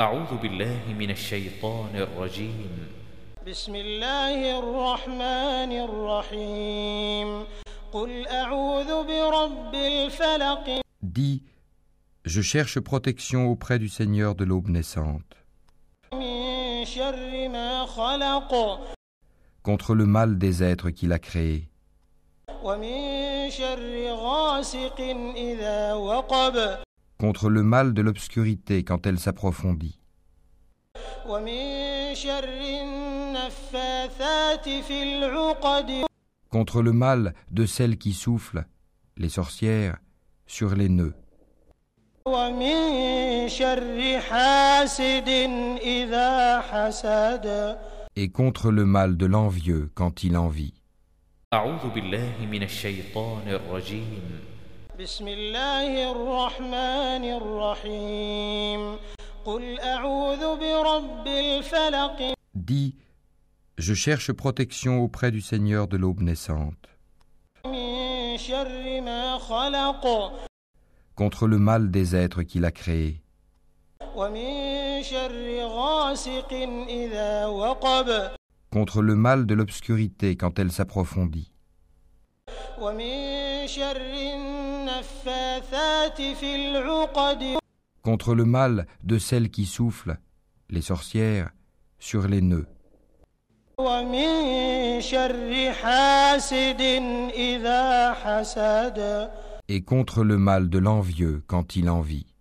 أعوذ بالله من الشيطان الرجيم بسم الله الرحمن الرحيم قل أعوذ برب الفلق Dis, je cherche protection auprès du Seigneur de l'aube naissante, من شر ما خلق contre le mal des êtres qu'il a créés, ومن شر غاسق إذا وقب contre le mal de l'obscurité quand elle s'approfondit. Contre le mal de celles qui soufflent, les sorcières, sur les nœuds. Et contre le mal de l'envieux quand il envie. أعوذ بالله من الشيطان الرجيم بسم الله الرحمن الرحيم قل أعوذ برب الفلق Dis, je cherche protection auprès du Seigneur de l'aube naissante, من شر ما خلق contre le mal des êtres qu'il a créés, ومن شر غاسق إذا وقب contre le mal de l'obscurité quand elle s'approfondit, Contre le mal de celles qui soufflent, les sorcières, sur les nœuds. Et contre le mal de l'envieux quand il envie.